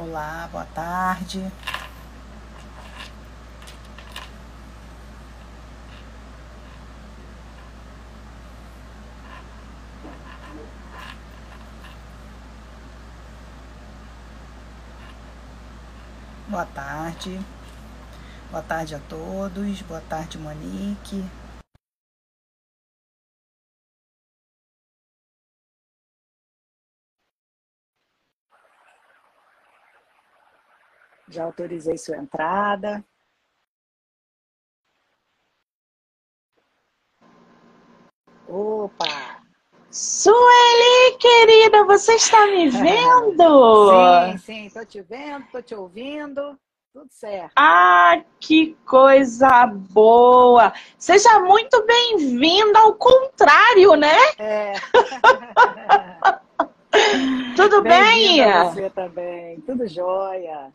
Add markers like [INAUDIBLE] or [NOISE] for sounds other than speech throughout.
Olá, boa tarde. Boa tarde. Boa tarde a todos. Boa tarde, Monique. Já autorizei sua entrada. Opa! Sueli, querida, você está me [LAUGHS] vendo? sim, sim, estou te vendo, estou te ouvindo. Tudo certo. Ah, que coisa boa! Seja muito bem-vinda ao contrário, né? É. [LAUGHS] Tudo bem? Você também. Tudo jóia.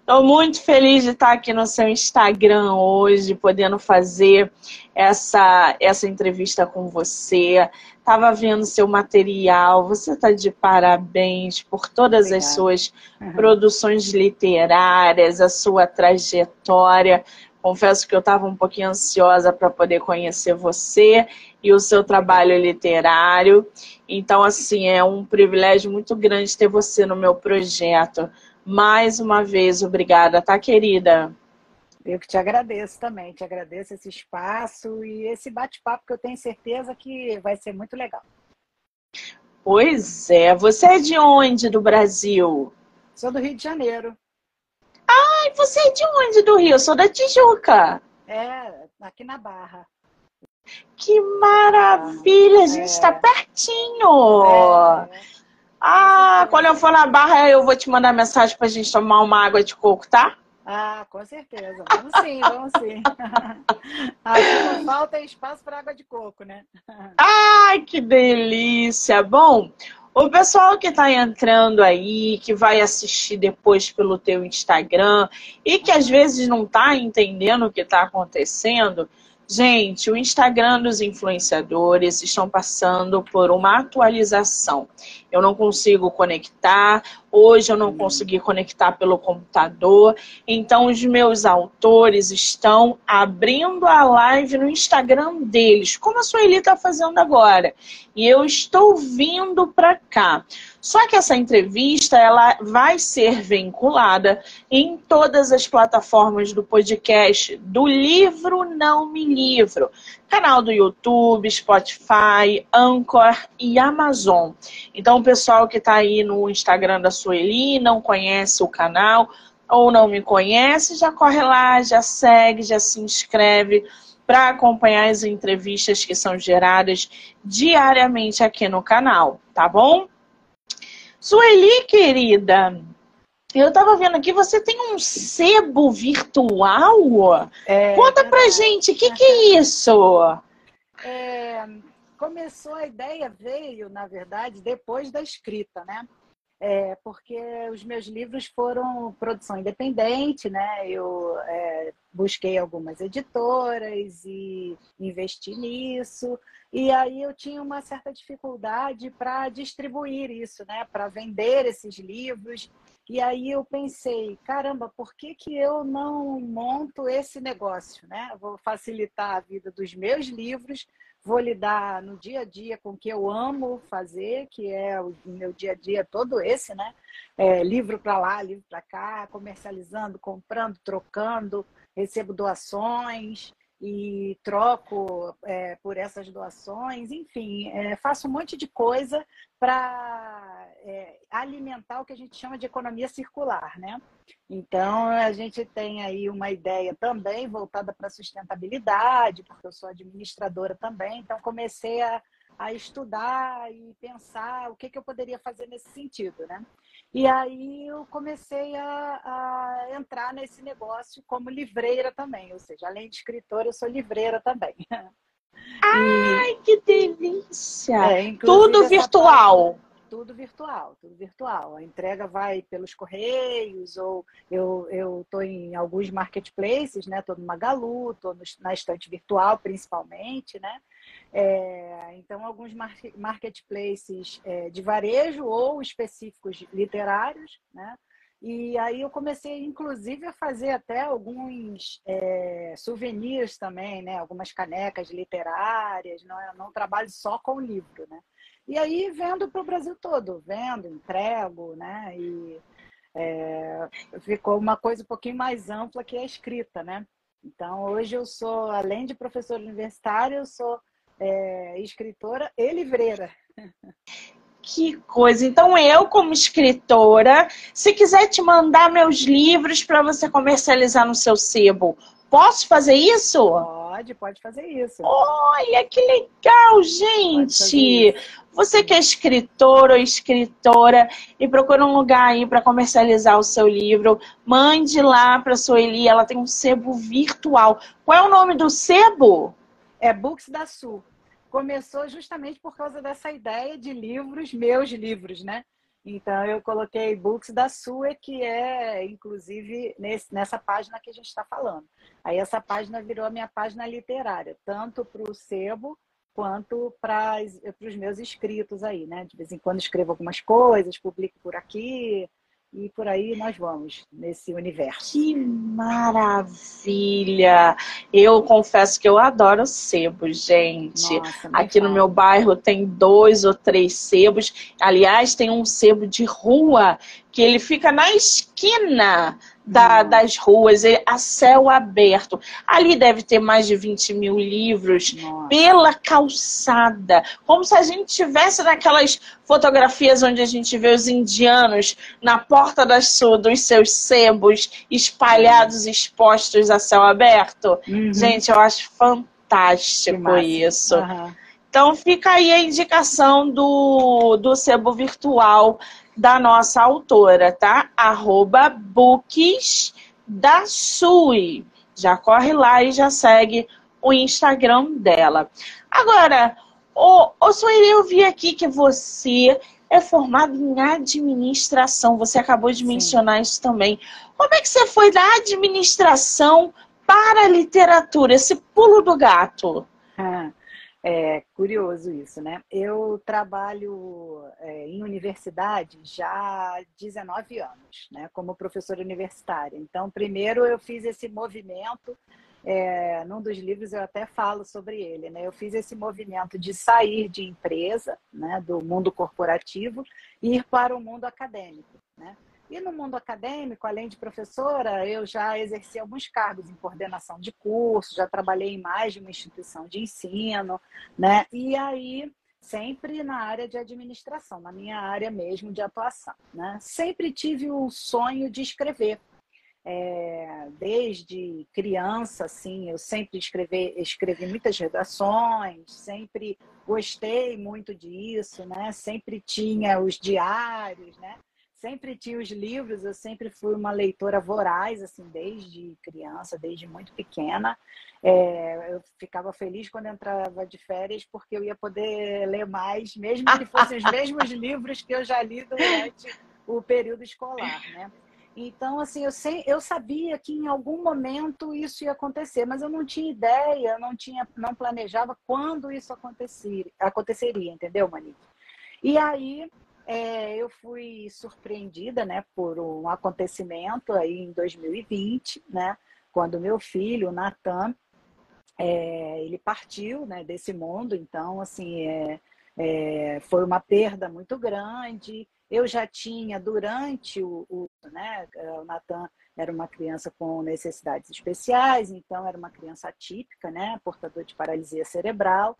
Estou muito feliz de estar aqui no seu Instagram hoje, podendo fazer essa, essa entrevista com você. Estava vendo seu material, você está de parabéns por todas Obrigada. as suas uhum. produções literárias, a sua trajetória. Confesso que eu estava um pouquinho ansiosa para poder conhecer você e o seu trabalho literário. Então, assim, é um privilégio muito grande ter você no meu projeto. Mais uma vez, obrigada, tá, querida? Eu que te agradeço também, te agradeço esse espaço e esse bate-papo que eu tenho certeza que vai ser muito legal. Pois é, você é de onde do Brasil? Sou do Rio de Janeiro. Ai, você é de onde do Rio? Eu sou da Tijuca. É, aqui na Barra. Que maravilha, a gente está é. pertinho. É. Ah, quando eu for na barra, eu vou te mandar mensagem pra gente tomar uma água de coco, tá? Ah, com certeza. Vamos sim, vamos sim. [LAUGHS] Aqui não falta espaço para água de coco, né? Ai, que delícia! Bom, o pessoal que está entrando aí, que vai assistir depois pelo teu Instagram e que às vezes não está entendendo o que está acontecendo, Gente, o Instagram dos influenciadores estão passando por uma atualização. Eu não consigo conectar, hoje eu não consegui conectar pelo computador, então os meus autores estão abrindo a live no Instagram deles, como a Sueli está fazendo agora. E eu estou vindo para cá. Só que essa entrevista ela vai ser vinculada em todas as plataformas do podcast do Livro Não Me Livro. Canal do YouTube, Spotify, Anchor e Amazon. Então, o pessoal que está aí no Instagram da Sueli não conhece o canal ou não me conhece, já corre lá, já segue, já se inscreve para acompanhar as entrevistas que são geradas diariamente aqui no canal, tá bom? Sueli, querida, eu estava vendo aqui, você tem um sebo virtual? É, Conta pra gente, o que, que é isso? É, começou, a ideia veio, na verdade, depois da escrita, né? É, porque os meus livros foram produção independente, né? Eu é, busquei algumas editoras e investi nisso. E aí eu tinha uma certa dificuldade para distribuir isso, né? Para vender esses livros. E aí eu pensei, caramba, por que, que eu não monto esse negócio, né? Vou facilitar a vida dos meus livros, vou lidar no dia a dia com o que eu amo fazer, que é o meu dia a dia todo esse, né? É, livro para lá, livro para cá, comercializando, comprando, trocando, recebo doações e troco é, por essas doações, enfim, é, faço um monte de coisa para é, alimentar o que a gente chama de economia circular, né? Então a gente tem aí uma ideia também voltada para sustentabilidade, porque eu sou administradora também, então comecei a, a estudar e pensar o que, que eu poderia fazer nesse sentido, né? E aí eu comecei a, a, entrar nesse negócio como livreira também, ou seja, além de escritora, eu sou livreira também. [LAUGHS] Ai, e... que delícia! É, tudo virtual. Parte, tudo virtual, tudo virtual. A entrega vai pelos correios, ou eu estou em alguns marketplaces, né? Estou no Magalu, estou na estante virtual principalmente, né? É, então, alguns marketplaces é, de varejo ou específicos literários, né? E aí eu comecei, inclusive, a fazer até alguns é, souvenirs também, né? Algumas canecas literárias, não, é, não trabalho só com livro, né? E aí vendo para o Brasil todo, vendo, entrego, né? E é, ficou uma coisa um pouquinho mais ampla que a escrita, né? Então, hoje eu sou, além de professora universitária, eu sou é, escritora e livreira. Que coisa! Então, eu, como escritora, se quiser te mandar meus livros para você comercializar no seu sebo, posso fazer isso? Pode, pode fazer isso. Olha que legal, gente! Você que é escritor ou escritora e procura um lugar aí para comercializar o seu livro, mande lá para a Sueli, ela tem um sebo virtual. Qual é o nome do sebo? É Books da Sul começou justamente por causa dessa ideia de livros, meus livros, né? Então eu coloquei books da sua, que é inclusive nesse, nessa página que a gente está falando. Aí essa página virou a minha página literária, tanto para o sebo quanto para os meus escritos aí, né? De vez em quando escrevo algumas coisas, publico por aqui, e por aí nós vamos nesse universo. Que maravilha! Eu confesso que eu adoro sebos, gente. Nossa, Aqui no meu bairro tem dois ou três sebos. Aliás, tem um sebo de rua que ele fica na esquina da, das ruas, a céu aberto. Ali deve ter mais de 20 mil livros Nossa. pela calçada. Como se a gente tivesse naquelas fotografias onde a gente vê os indianos na porta das, dos seus sebos espalhados, expostos a céu aberto. Uhum. Gente, eu acho fantástico isso. Uhum. Então fica aí a indicação do, do sebo virtual da nossa autora, tá? Arroba books da Sui. Já corre lá e já segue o Instagram dela. Agora, ô, ô Sueli, eu vi aqui que você é formado em administração. Você acabou de Sim. mencionar isso também. Como é que você foi da administração para a literatura? Esse pulo do gato. É curioso isso, né? Eu trabalho é, em universidade já há 19 anos, né? Como professora universitária. Então, primeiro eu fiz esse movimento, é, num dos livros eu até falo sobre ele, né? Eu fiz esse movimento de sair de empresa, né? Do mundo corporativo e ir para o mundo acadêmico, né? E no mundo acadêmico, além de professora, eu já exerci alguns cargos em coordenação de curso, já trabalhei em mais de uma instituição de ensino, né? E aí sempre na área de administração, na minha área mesmo de atuação, né? Sempre tive o sonho de escrever. É, desde criança, assim, eu sempre escrevi, escrevi muitas redações, sempre gostei muito disso, né? Sempre tinha os diários, né? Sempre tinha os livros, eu sempre fui uma leitora voraz, assim, desde criança, desde muito pequena. É, eu ficava feliz quando entrava de férias, porque eu ia poder ler mais, mesmo que [LAUGHS] fossem os mesmos livros que eu já li durante o período escolar, né? Então, assim, eu, sei, eu sabia que em algum momento isso ia acontecer, mas eu não tinha ideia, não tinha, não planejava quando isso acontecer, aconteceria, entendeu, Monique? E aí é, eu fui surpreendida né, por um acontecimento aí em 2020, né, quando meu filho, o Natan, é, ele partiu né, desse mundo, então assim é, é, foi uma perda muito grande. Eu já tinha durante o, o né, o Natan era uma criança com necessidades especiais, então era uma criança atípica, né, portador de paralisia cerebral.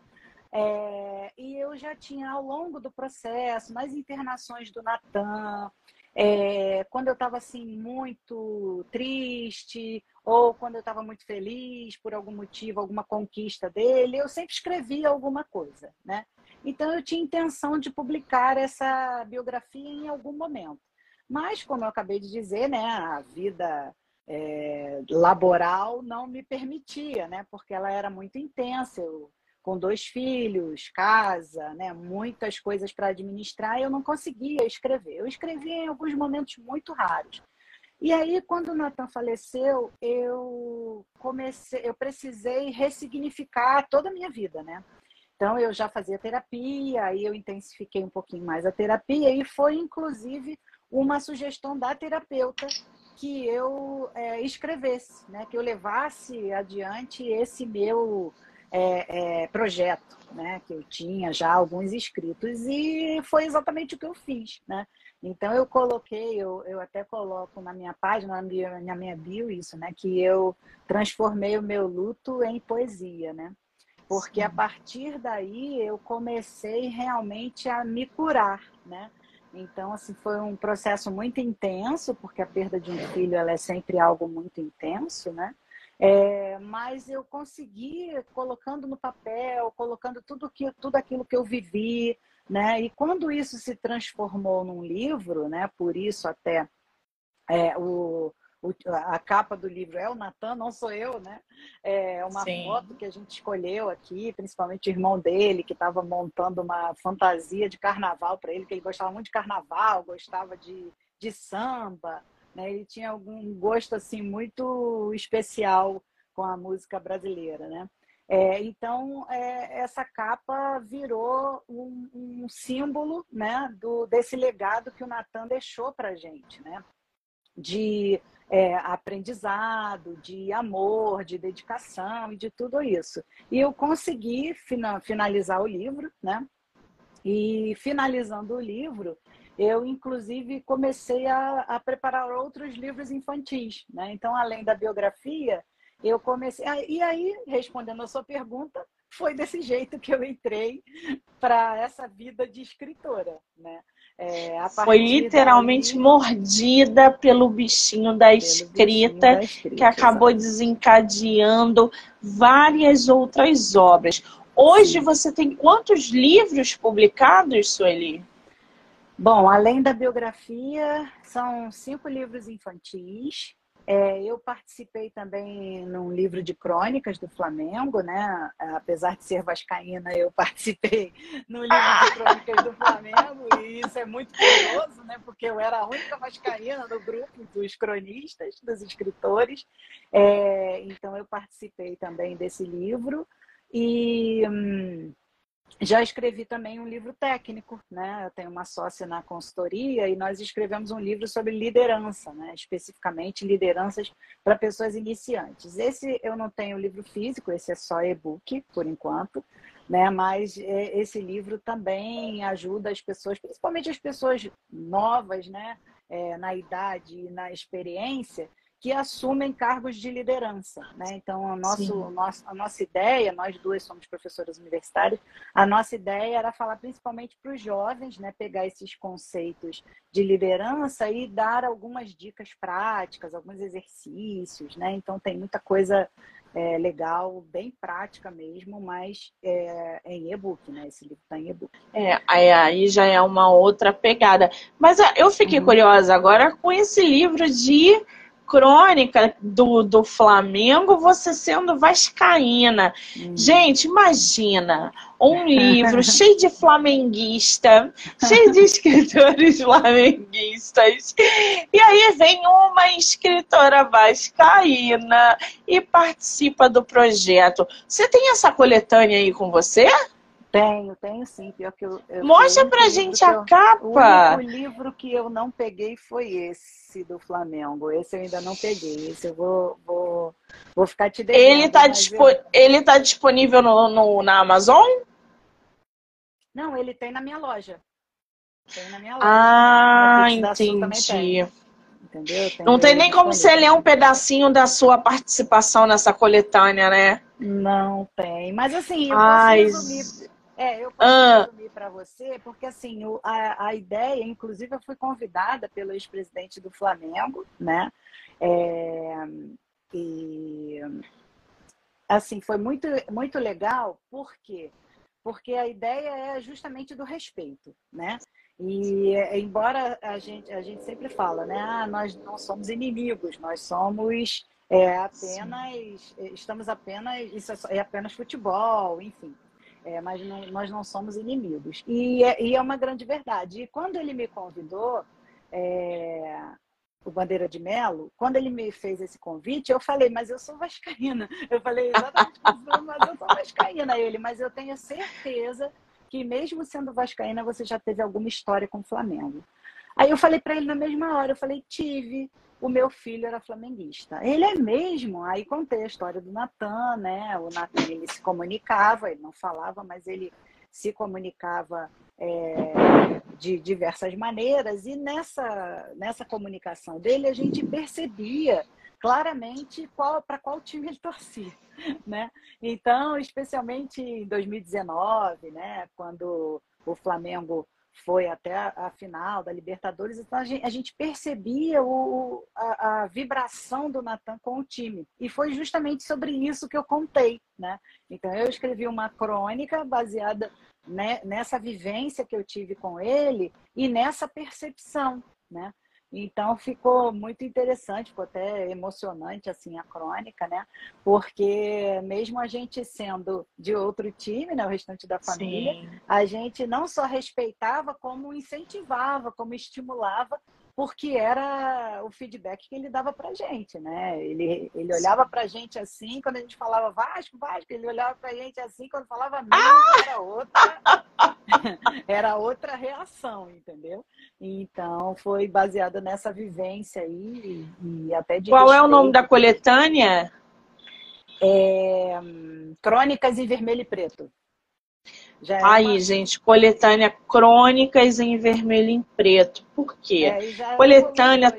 É, e eu já tinha, ao longo do processo, nas internações do Natan, é, quando eu estava assim muito triste ou quando eu estava muito feliz por algum motivo, alguma conquista dele, eu sempre escrevia alguma coisa, né? Então eu tinha intenção de publicar essa biografia em algum momento. Mas, como eu acabei de dizer, né, a vida é, laboral não me permitia, né? Porque ela era muito intensa. Eu com dois filhos, casa, né, muitas coisas para administrar, eu não conseguia escrever. Eu escrevia em alguns momentos muito raros. E aí, quando o Nathan faleceu, eu comecei, eu precisei ressignificar toda a minha vida, né? então eu já fazia terapia, aí eu intensifiquei um pouquinho mais a terapia e foi inclusive uma sugestão da terapeuta que eu é, escrevesse, né? que eu levasse adiante esse meu é, é, projeto, né? que eu tinha já alguns inscritos e foi exatamente o que eu fiz. Né? Então eu coloquei, eu, eu até coloco na minha página, na minha, na minha bio isso, né? que eu transformei o meu luto em poesia, né? porque a partir daí eu comecei realmente a me curar, né? Então, assim, foi um processo muito intenso, porque a perda de um filho ela é sempre algo muito intenso, né? É, mas eu consegui, colocando no papel, colocando tudo, que, tudo aquilo que eu vivi, né? E quando isso se transformou num livro, né? Por isso até é, o, a capa do livro é o Natan, não sou eu, né? É uma Sim. foto que a gente escolheu aqui, principalmente o irmão dele, que estava montando uma fantasia de carnaval para ele, que ele gostava muito de carnaval, gostava de, de samba, né? Ele tinha algum gosto assim muito especial com a música brasileira, né? É, então, é, essa capa virou um, um, símbolo né, do, desse legado que o Natan deixou para gente, né? de é, aprendizado, de amor, de dedicação e de tudo isso. E eu consegui finalizar o livro, né? E finalizando o livro, eu inclusive comecei a, a preparar outros livros infantis, né? Então, além da biografia, eu comecei. E aí, respondendo a sua pergunta, foi desse jeito que eu entrei para essa vida de escritora, né? É, Foi literalmente daí, mordida pelo bichinho da escrita, bichinho da escrita que acabou exatamente. desencadeando várias outras obras. Hoje Sim. você tem quantos livros publicados, Sueli? Bom, além da biografia, são cinco livros infantis, é, eu participei também num livro de crônicas do Flamengo, né? Apesar de ser vascaína, eu [LAUGHS] participei no livro de crônicas do Flamengo e isso é muito curioso, né? Porque eu era a única vascaína do grupo dos cronistas, dos escritores. É, então eu participei também desse livro e hum, já escrevi também um livro técnico, né? Eu tenho uma sócia na consultoria e nós escrevemos um livro sobre liderança, né? Especificamente lideranças para pessoas iniciantes. Esse eu não tenho livro físico, esse é só e-book por enquanto, né? Mas é, esse livro também ajuda as pessoas, principalmente as pessoas novas, né? É, na idade e na experiência, que assumem cargos de liderança. Né? Então, a, nosso, nosso, a nossa ideia, nós duas somos professoras universitárias, a nossa ideia era falar principalmente para os jovens, né? pegar esses conceitos de liderança e dar algumas dicas práticas, alguns exercícios. Né? Então, tem muita coisa é, legal, bem prática mesmo, mas é, é em e-book, né? Esse livro está em e-book. É, aí já é uma outra pegada. Mas eu fiquei uhum. curiosa agora com esse livro de crônica do, do Flamengo, você sendo vascaína. Hum. Gente, imagina um [LAUGHS] livro cheio de flamenguista, cheio de escritores [LAUGHS] flamenguistas. E aí vem uma escritora vascaína e participa do projeto. Você tem essa coletânea aí com você? Tenho, tenho sim. Pior que eu, eu Mostra pra gente a eu, capa. O livro que eu não peguei foi esse do Flamengo. Esse eu ainda não peguei. Esse eu vou, vou, vou ficar te devendo. Ele tá, dispo... eu... ele tá disponível no, no, na Amazon? Não, ele tem na minha loja. Tem na minha loja. Ah, entendi. Entendeu? Tem não tem nem como você ler um pedacinho da sua participação nessa coletânea, né? Não tem. Mas assim, eu Ai, posso resumir é, eu posso ah. resumir para você, porque assim, o, a, a ideia, inclusive eu fui convidada pelo ex-presidente do Flamengo, né? É, e assim, foi muito, muito legal, por quê? Porque a ideia é justamente do respeito, né? E embora a gente, a gente sempre fala, né? Ah, nós não somos inimigos, nós somos é, apenas, Sim. estamos apenas, isso é, é apenas futebol, enfim. É, mas não, nós não somos inimigos. E é, e é, uma grande verdade. E quando ele me convidou, é, o Bandeira de Melo, quando ele me fez esse convite, eu falei, mas eu sou vascaína. [LAUGHS] Eu falei exatamente mas eu sou vascaína. Ele, mas eu tenho certeza que mesmo sendo vascaína, você já teve alguma história com o Flamengo. Aí eu falei para ele na mesma hora, eu falei, tive, o meu filho era flamenguista. Ele é mesmo? Aí contei a história do Natan, né? O Natan, ele se comunicava, ele não falava, mas ele se comunicava é, de diversas maneiras, e nessa, nessa comunicação dele a gente percebia claramente qual, para qual time ele torcia. [LAUGHS] Né? Então, especialmente em 2019, né, quando o Flamengo foi até a, final da Libertadores, então a gente, a gente percebia o, a, a, vibração do Natan com o time. E foi justamente sobre isso que eu contei. Né? Então eu escrevi uma crônica baseada né, nessa vivência que eu tive com ele e nessa percepção. Né? Então ficou muito interessante, ficou até emocionante assim a crônica, né? Porque mesmo a gente sendo de outro time, né, o restante da família, Sim. a gente não só respeitava, como incentivava, como estimulava porque era o feedback que ele dava pra gente, né? Ele, ele olhava pra gente assim, quando a gente falava Vasco, Vasco, ele olhava pra gente assim, quando falava Minas, ah! era outra, [LAUGHS] era outra reação, entendeu? Então, foi baseado nessa vivência aí e, até de Qual respeito. é o nome da coletânea? É, Crônicas em Vermelho e Preto. É Aí, uma... gente, coletânea Crônicas em Vermelho e Preto. Por quê? É, coletânea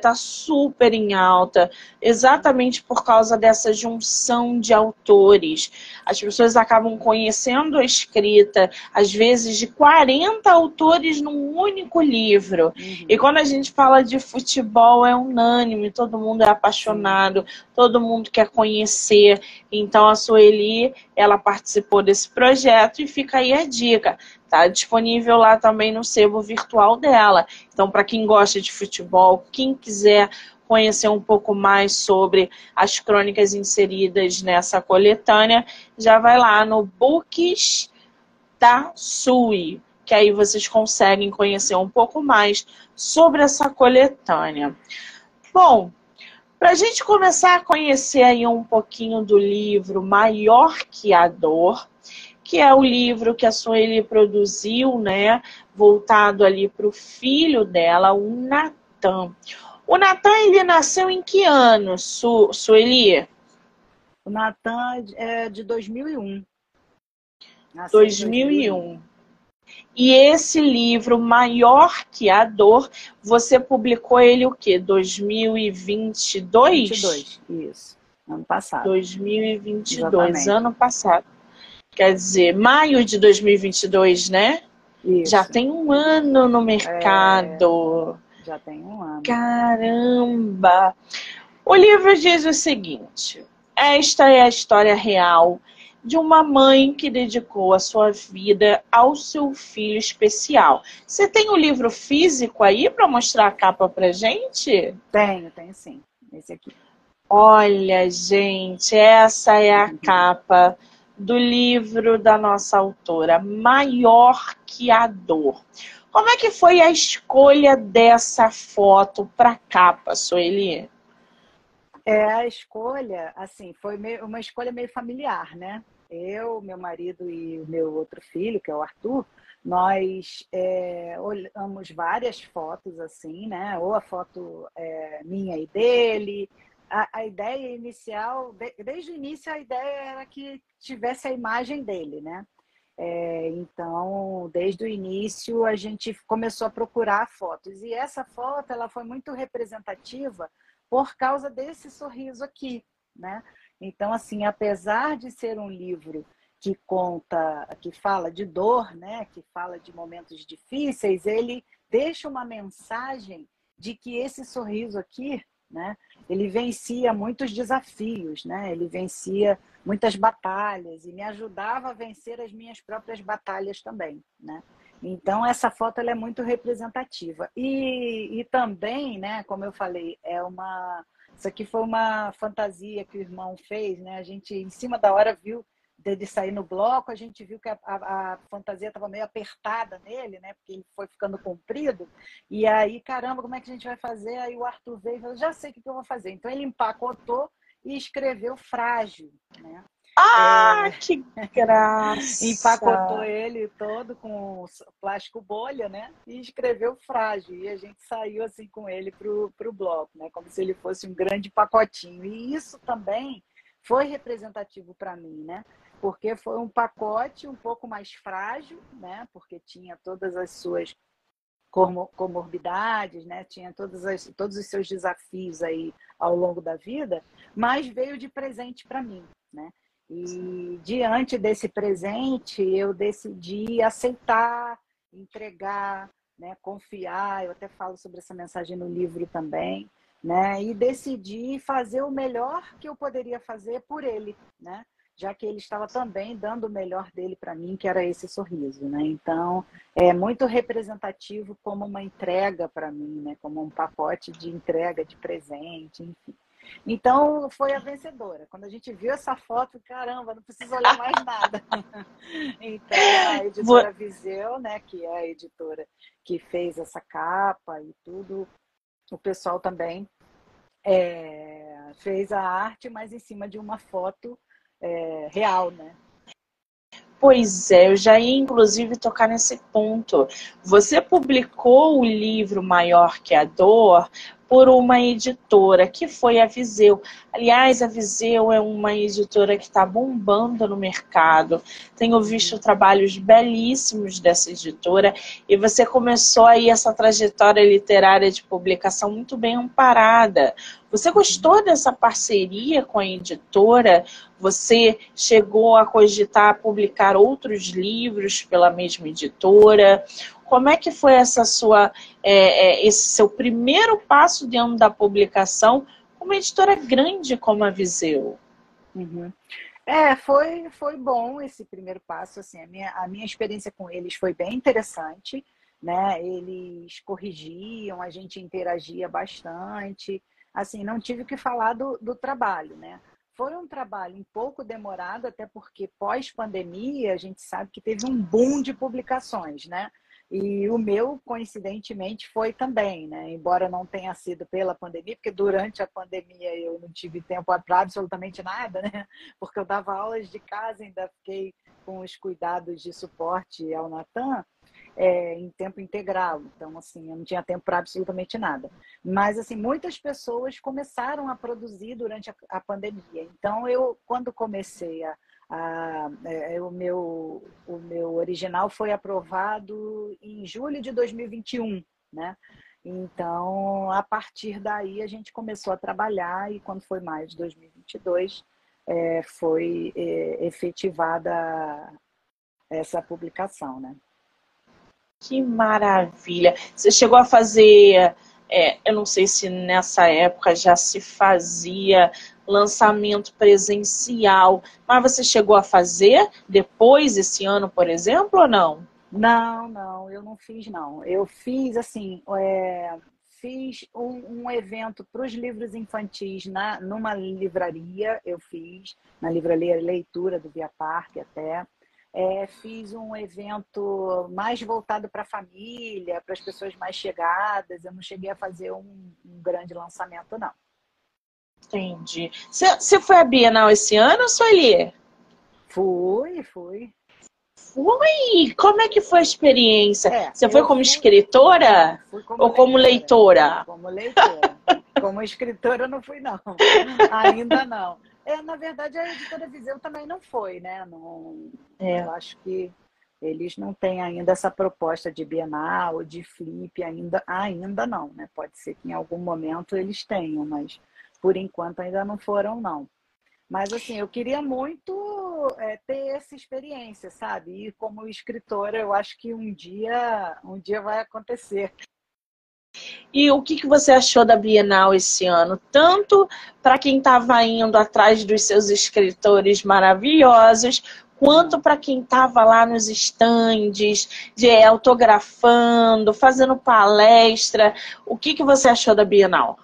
tá é, super em alta, exatamente por causa dessa junção de autores. As pessoas acabam conhecendo a escrita, às vezes, de 40 autores num único livro. Uhum. E quando a gente fala de futebol, é unânime, todo mundo é apaixonado, todo mundo quer conhecer. Então, a Sueli, ela participou desse projeto e fica aí a dica. Está disponível lá também no sebo virtual dela. Então, para quem gosta de futebol, quem quiser conhecer um pouco mais sobre as crônicas inseridas nessa coletânea, já vai lá no Books da Sui, que aí vocês conseguem conhecer um pouco mais sobre essa coletânea. Bom, para a gente começar a conhecer aí um pouquinho do livro Maior que a Dor, que é o livro que a Sueli produziu, né? Voltado ali para o filho dela, o Natan. O Natan, ele nasceu em que ano, Su Sueli? O Natan é de 2001. Nasceu 2001. 2001. E esse livro, Maior que a Dor, você publicou ele o quê? 2022? 22, isso. Ano passado. 2022, Exatamente. ano passado. Quer dizer, maio de 2022, né? Isso. Já tem um ano no mercado. É, já tem um ano. Caramba! O livro diz o seguinte: esta é a história real de uma mãe que dedicou a sua vida ao seu filho especial. Você tem o um livro físico aí para mostrar a capa pra gente? Tenho, tenho sim. Esse aqui. Olha, gente, essa é a [LAUGHS] capa do livro da nossa autora, Maior que a Dor. Como é que foi a escolha dessa foto para capa, Sueli? É, a escolha, assim, foi meio, uma escolha meio familiar, né? Eu, meu marido e o meu outro filho, que é o Arthur, nós é, olhamos várias fotos assim, né? Ou a foto é, minha e dele, a, a ideia inicial, de, desde o início, a ideia era que tivesse a imagem dele, né? É, então, desde o início, a gente começou a procurar fotos. E essa foto ela foi muito representativa por causa desse sorriso aqui, né? Então, assim, apesar de ser um livro que conta, que fala de dor, né? Que fala de momentos difíceis, ele deixa uma mensagem de que esse sorriso aqui né? Ele vencia muitos desafios, né? Ele vencia muitas batalhas e me ajudava a vencer as minhas próprias batalhas também, né? Então essa foto ela é muito representativa e, e também, né? Como eu falei, é uma isso aqui foi uma fantasia que o irmão fez, né? A gente em cima da hora viu de sair no bloco, a gente viu que a, a, a fantasia estava meio apertada nele, né? Porque ele foi ficando comprido. E aí, caramba, como é que a gente vai fazer? Aí o Arthur veio e falou, já sei o que eu vou fazer. Então ele empacotou e escreveu frágil, né? Ah, é... que [LAUGHS] graça! Empacotou ele todo com plástico bolha, né? E escreveu frágil. E a gente saiu assim com ele pro, pro bloco, né? Como se ele fosse um grande pacotinho. E isso também foi representativo para mim, né? Porque foi um pacote um pouco mais frágil, né? Porque tinha todas as suas comorbidades, né? Tinha todas as, todos os seus desafios aí ao longo da vida, mas veio de presente para mim, né? E diante desse presente, eu decidi aceitar, entregar, né, confiar. Eu até falo sobre essa mensagem no livro também, né? E decidi fazer o melhor que eu poderia fazer por ele, né? Já que ele estava também dando o melhor dele para mim, que era esse sorriso, né? Então, é muito representativo como uma entrega para mim, né? Como um pacote de entrega de presente, enfim. Então, foi a vencedora. Quando a gente viu essa foto, caramba, não precisa olhar mais [LAUGHS] nada. [LAUGHS] então, a editora Viseu, né, que é a editora que fez essa capa e tudo, o pessoal também é, fez a arte, mas em cima de uma foto é, real, né? Pois é, eu já ia inclusive tocar nesse ponto. Você publicou o livro Maior que a Dor, por uma editora, que foi a Viseu. Aliás, a Viseu é uma editora que está bombando no mercado. Tenho visto trabalhos belíssimos dessa editora e você começou aí essa trajetória literária de publicação muito bem amparada. Você gostou dessa parceria com a editora? Você chegou a cogitar publicar outros livros pela mesma editora? Como é que foi essa sua, é, é, esse seu primeiro passo dentro da publicação com uma editora grande como a Viseu? Uhum. É, foi, foi bom esse primeiro passo. Assim, a minha, a minha experiência com eles foi bem interessante. Né? Eles corrigiam, a gente interagia bastante. Assim, não tive que falar do, do trabalho, né? Foi um trabalho um pouco demorado, até porque pós-pandemia a gente sabe que teve um boom de publicações, né? E o meu, coincidentemente, foi também, né? Embora não tenha sido pela pandemia, porque durante a pandemia eu não tive tempo para absolutamente nada, né? Porque eu dava aulas de casa, ainda fiquei com os cuidados de suporte ao Natan é, em tempo integral. Então, assim, eu não tinha tempo para absolutamente nada. Mas, assim, muitas pessoas começaram a produzir durante a, a pandemia. Então, eu, quando comecei a a, é, o, meu, o meu original foi aprovado em julho de 2021, né? Então, a partir daí, a gente começou a trabalhar e quando foi mais de 2022, é, foi é, efetivada essa publicação, né? Que maravilha! Você chegou a fazer, é, eu não sei se nessa época já se fazia lançamento presencial. Mas você chegou a fazer depois esse ano, por exemplo, ou não? Não, não, eu não fiz, não. Eu fiz, assim, é, fiz um, um evento para os livros infantis na, numa livraria, eu fiz, na livraria Leitura do Via Parque até. É, fiz um evento mais voltado para a família, para as pessoas mais chegadas. Eu não cheguei a fazer um, um grande lançamento, não. Entendi. Você foi à Bienal esse ano, Sueli? Fui, fui. Fui! Como é que foi a experiência? Você é, foi como fui... escritora como ou como leitora? Como leitora. como escritora não fui, não. Ainda não. É, na verdade, a editora Viseu também não foi, né? Não, é. Eu acho que eles não têm ainda essa proposta de Bienal, de Flip, ainda, ainda não, né? Pode ser que em algum momento eles tenham, mas por enquanto ainda não foram, não. Mas assim, eu queria muito é, ter essa experiência, sabe? E como escritora, eu acho que um dia, um dia vai acontecer. E o que, que você achou da Bienal esse ano? Tanto para quem estava indo atrás dos seus escritores maravilhosos, quanto para quem estava lá nos estandes, de autografando, fazendo palestra. O que, que você achou da Bienal?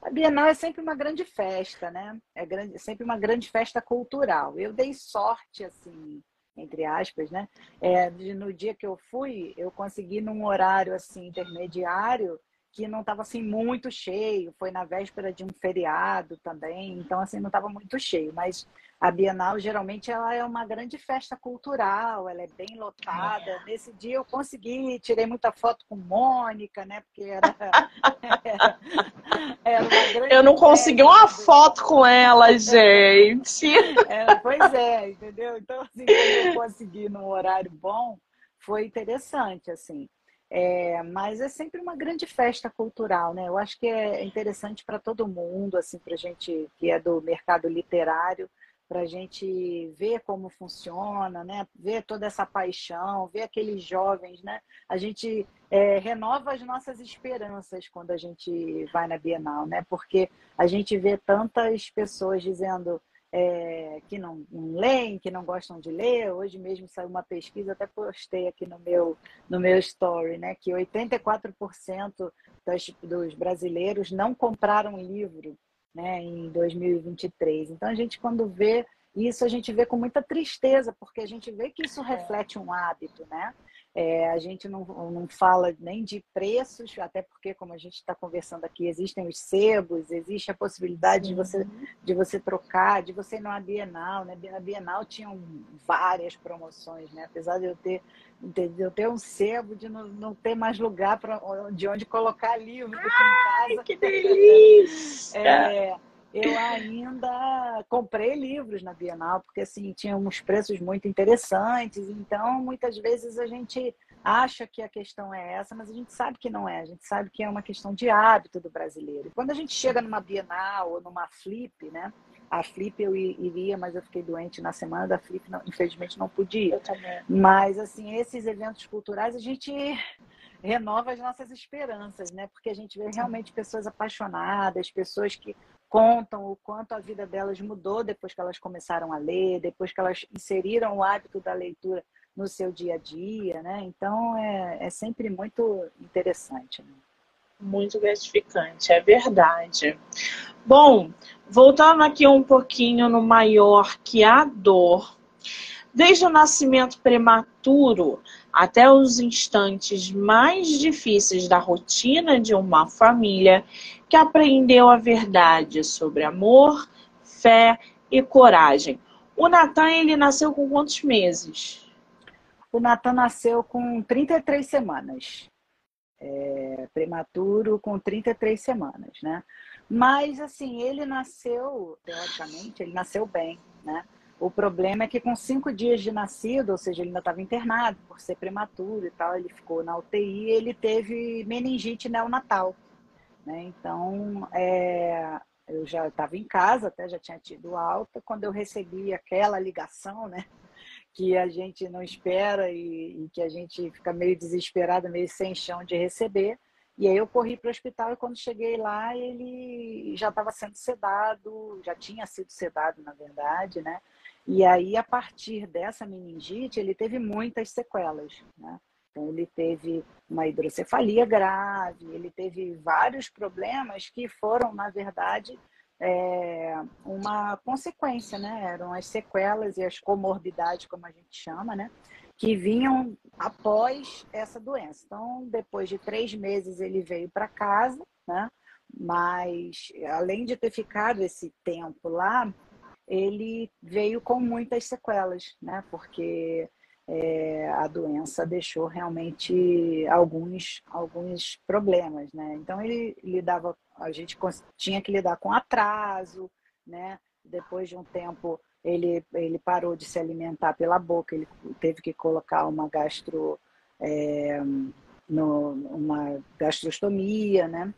A Bienal é sempre uma grande festa, né? É grande, sempre uma grande festa cultural. Eu dei sorte, assim, entre aspas, né? É, no dia que eu fui, eu consegui num horário assim intermediário que não estava assim muito cheio. Foi na véspera de um feriado também, então assim não estava muito cheio. Mas a Bienal geralmente ela é uma grande festa cultural, ela é bem lotada. É. Nesse dia eu consegui, tirei muita foto com Mônica, né? Porque era, era, [LAUGHS] era uma grande Eu não consegui uma foto com ela, [LAUGHS] gente. É, pois é, entendeu? Então assim, eu consegui num horário bom, foi interessante assim. É, mas é sempre uma grande festa cultural, né? Eu acho que é interessante para todo mundo, assim, para gente que é do mercado literário, para a gente ver como funciona, né? ver toda essa paixão, ver aqueles jovens. Né? A gente é, renova as nossas esperanças quando a gente vai na Bienal, né? porque a gente vê tantas pessoas dizendo é, que não, não leem, que não gostam de ler. Hoje mesmo saiu uma pesquisa, até postei aqui no meu, no meu story, né? que 84% das, dos brasileiros não compraram livro né, em 2023. Então a gente quando vê isso a gente vê com muita tristeza, porque a gente vê que isso é. reflete um hábito, né? É, a gente não, não fala nem de preços, até porque, como a gente está conversando aqui, existem os sebos, existe a possibilidade de você, de você trocar, de você ir numa Bienal. Né? Na Bienal tinham várias promoções, né? apesar de eu ter, de eu ter um sebo, de não, não ter mais lugar pra, de onde colocar livro aqui em casa. que delícia! [LAUGHS] é, eu ainda comprei livros na Bienal, porque assim, tinha uns preços muito interessantes. Então, muitas vezes a gente acha que a questão é essa, mas a gente sabe que não é. A gente sabe que é uma questão de hábito do brasileiro. Quando a gente chega numa Bienal ou numa Flip, né? A Flip eu iria, mas eu fiquei doente na semana da Flip, não, infelizmente não podia. Eu também. Mas assim, esses eventos culturais a gente renova as nossas esperanças, né? Porque a gente vê realmente pessoas apaixonadas, pessoas que contam o quanto a vida delas mudou depois que elas começaram a ler, depois que elas inseriram o hábito da leitura no seu dia a dia, né? Então é, é sempre muito interessante. Né? Muito gratificante, é verdade. Bom, voltando aqui um pouquinho no maior que a dor. Desde o nascimento prematuro até os instantes mais difíceis da rotina de uma família, que aprendeu a verdade sobre amor, fé e coragem. O Natan, ele nasceu com quantos meses? O Natan nasceu com 33 semanas. É, prematuro com 33 semanas, né? Mas, assim, ele nasceu, teoricamente, ele nasceu bem, né? O problema é que com cinco dias de nascido, ou seja, ele ainda estava internado por ser prematuro e tal, ele ficou na UTI ele teve meningite neonatal. Né? Então, é, eu já estava em casa, até já tinha tido alta, quando eu recebi aquela ligação, né? Que a gente não espera e, e que a gente fica meio desesperado, meio sem chão de receber. E aí eu corri para o hospital e quando cheguei lá, ele já estava sendo sedado, já tinha sido sedado, na verdade, né? E aí, a partir dessa meningite, ele teve muitas sequelas, né? Então, ele teve uma hidrocefalia grave, ele teve vários problemas que foram, na verdade, é, uma consequência, né? Eram as sequelas e as comorbidades, como a gente chama, né? Que vinham após essa doença. Então, depois de três meses, ele veio para casa, né? Mas, além de ter ficado esse tempo lá, ele veio com muitas sequelas, né? Porque é, a doença deixou realmente alguns, alguns problemas, né? Então ele lidava, a gente tinha que lidar com atraso, né? Depois de um tempo ele, ele parou de se alimentar pela boca, ele teve que colocar uma gastro, é, no, uma gastrostomia, né?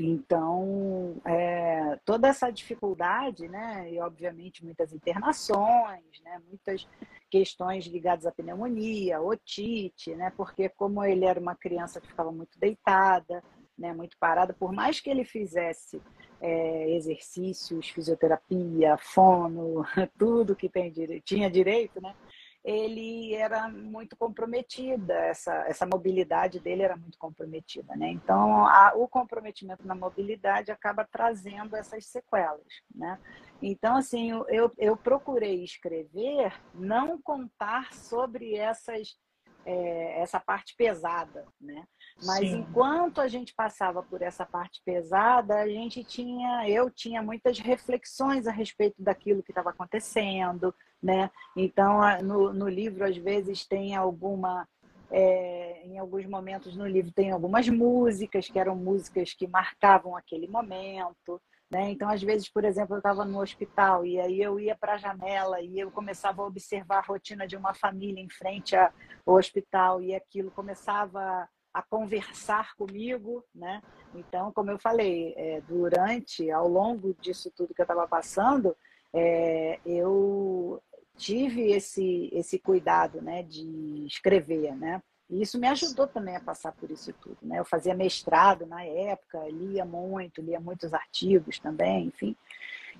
Então, é, toda essa dificuldade, né, e obviamente muitas internações, né, muitas questões ligadas à pneumonia, otite, né, porque como ele era uma criança que ficava muito deitada, né, muito parada, por mais que ele fizesse é, exercícios, fisioterapia, fono, [LAUGHS] tudo que tem, tinha direito, né, ele era muito comprometida, essa, essa mobilidade dele era muito comprometida, né? Então, a, o comprometimento na mobilidade acaba trazendo essas sequelas, né? Então, assim, eu, eu procurei escrever, não contar sobre essas é, essa parte pesada, né? Mas Sim. enquanto a gente passava por essa parte pesada, a gente tinha, eu tinha muitas reflexões a respeito daquilo que estava acontecendo, né? Então, no, no livro às vezes tem alguma é, em alguns momentos no livro tem algumas músicas que eram músicas que marcavam aquele momento. Né? Então, às vezes, por exemplo, eu estava no hospital e aí eu ia para a janela e eu começava a observar a rotina de uma família em frente ao hospital e aquilo começava a conversar comigo, né? Então, como eu falei, é, durante, ao longo disso tudo que eu estava passando, é, eu tive esse esse cuidado, né, de escrever, né? E isso me ajudou também a passar por isso tudo. Né? Eu fazia mestrado na época, lia muito, lia muitos artigos também, enfim.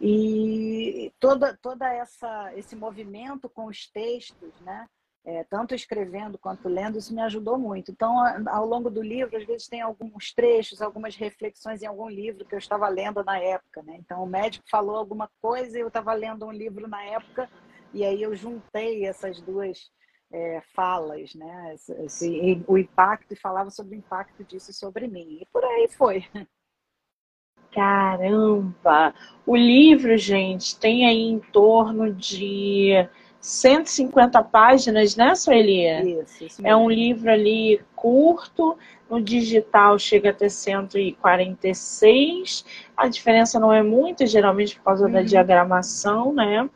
E toda, toda essa esse movimento com os textos, né? É, tanto escrevendo quanto lendo, isso me ajudou muito. Então, ao longo do livro, às vezes tem alguns trechos, algumas reflexões em algum livro que eu estava lendo na época. Né? Então, o médico falou alguma coisa e eu estava lendo um livro na época, e aí eu juntei essas duas é, falas, né? Esse, o impacto, e falava sobre o impacto disso sobre mim. E por aí foi. Caramba! O livro, gente, tem aí em torno de 150 páginas, né, Sueli? Isso, isso É um livro ali curto, no digital chega a ter 146. A diferença não é muita, geralmente por causa uhum. da diagramação, né?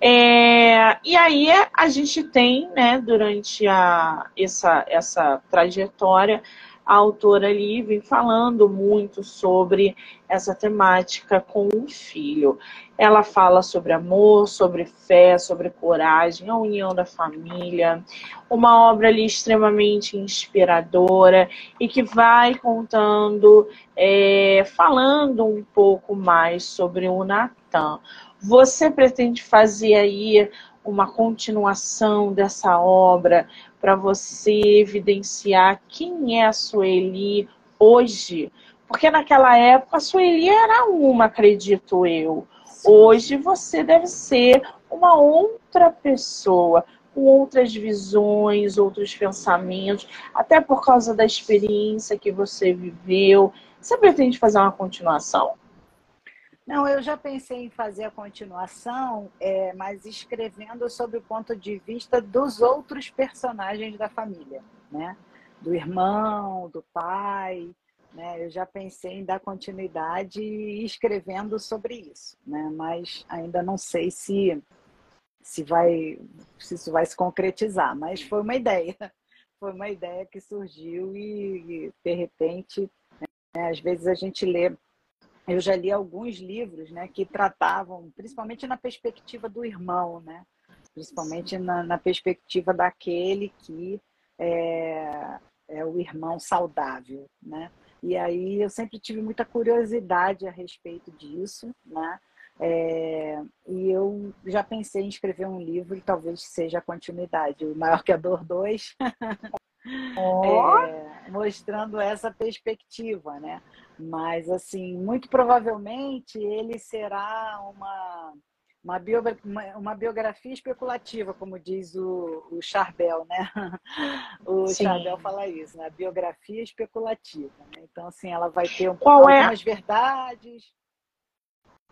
É, e aí a gente tem, né, durante a, essa, essa trajetória, a autora ali vem falando muito sobre essa temática com o filho. Ela fala sobre amor, sobre fé, sobre coragem, a união da família, uma obra ali extremamente inspiradora e que vai contando, é, falando um pouco mais sobre o Natan. Você pretende fazer aí uma continuação dessa obra para você evidenciar quem é a Sueli hoje? Porque naquela época a Sueli era uma, acredito eu. Hoje você deve ser uma outra pessoa, com outras visões, outros pensamentos, até por causa da experiência que você viveu. Você pretende fazer uma continuação? Não, eu já pensei em fazer a continuação, é, mas escrevendo sobre o ponto de vista dos outros personagens da família, né? Do irmão, do pai, né? Eu já pensei em dar continuidade escrevendo sobre isso, né? Mas ainda não sei se se vai se isso vai se concretizar, mas foi uma ideia, [LAUGHS] foi uma ideia que surgiu e de repente, né? às vezes a gente lê eu já li alguns livros né, que tratavam, principalmente na perspectiva do irmão, né? principalmente na, na perspectiva daquele que é, é, o irmão saudável. Né? E aí eu sempre tive muita curiosidade a respeito disso. Né? É, e eu já pensei em escrever um livro e talvez seja a continuidade, o Maior que a Dor 2. Oh. [LAUGHS] É, mostrando essa perspectiva, né? Mas, assim, muito provavelmente ele será uma, uma, bio, uma, biografia especulativa, como diz o, o Charbel, né? [LAUGHS] O Sim. Charbel fala isso, né? Biografia especulativa. Né? Então, assim, ela vai ter um, Qual é? algumas é? verdades.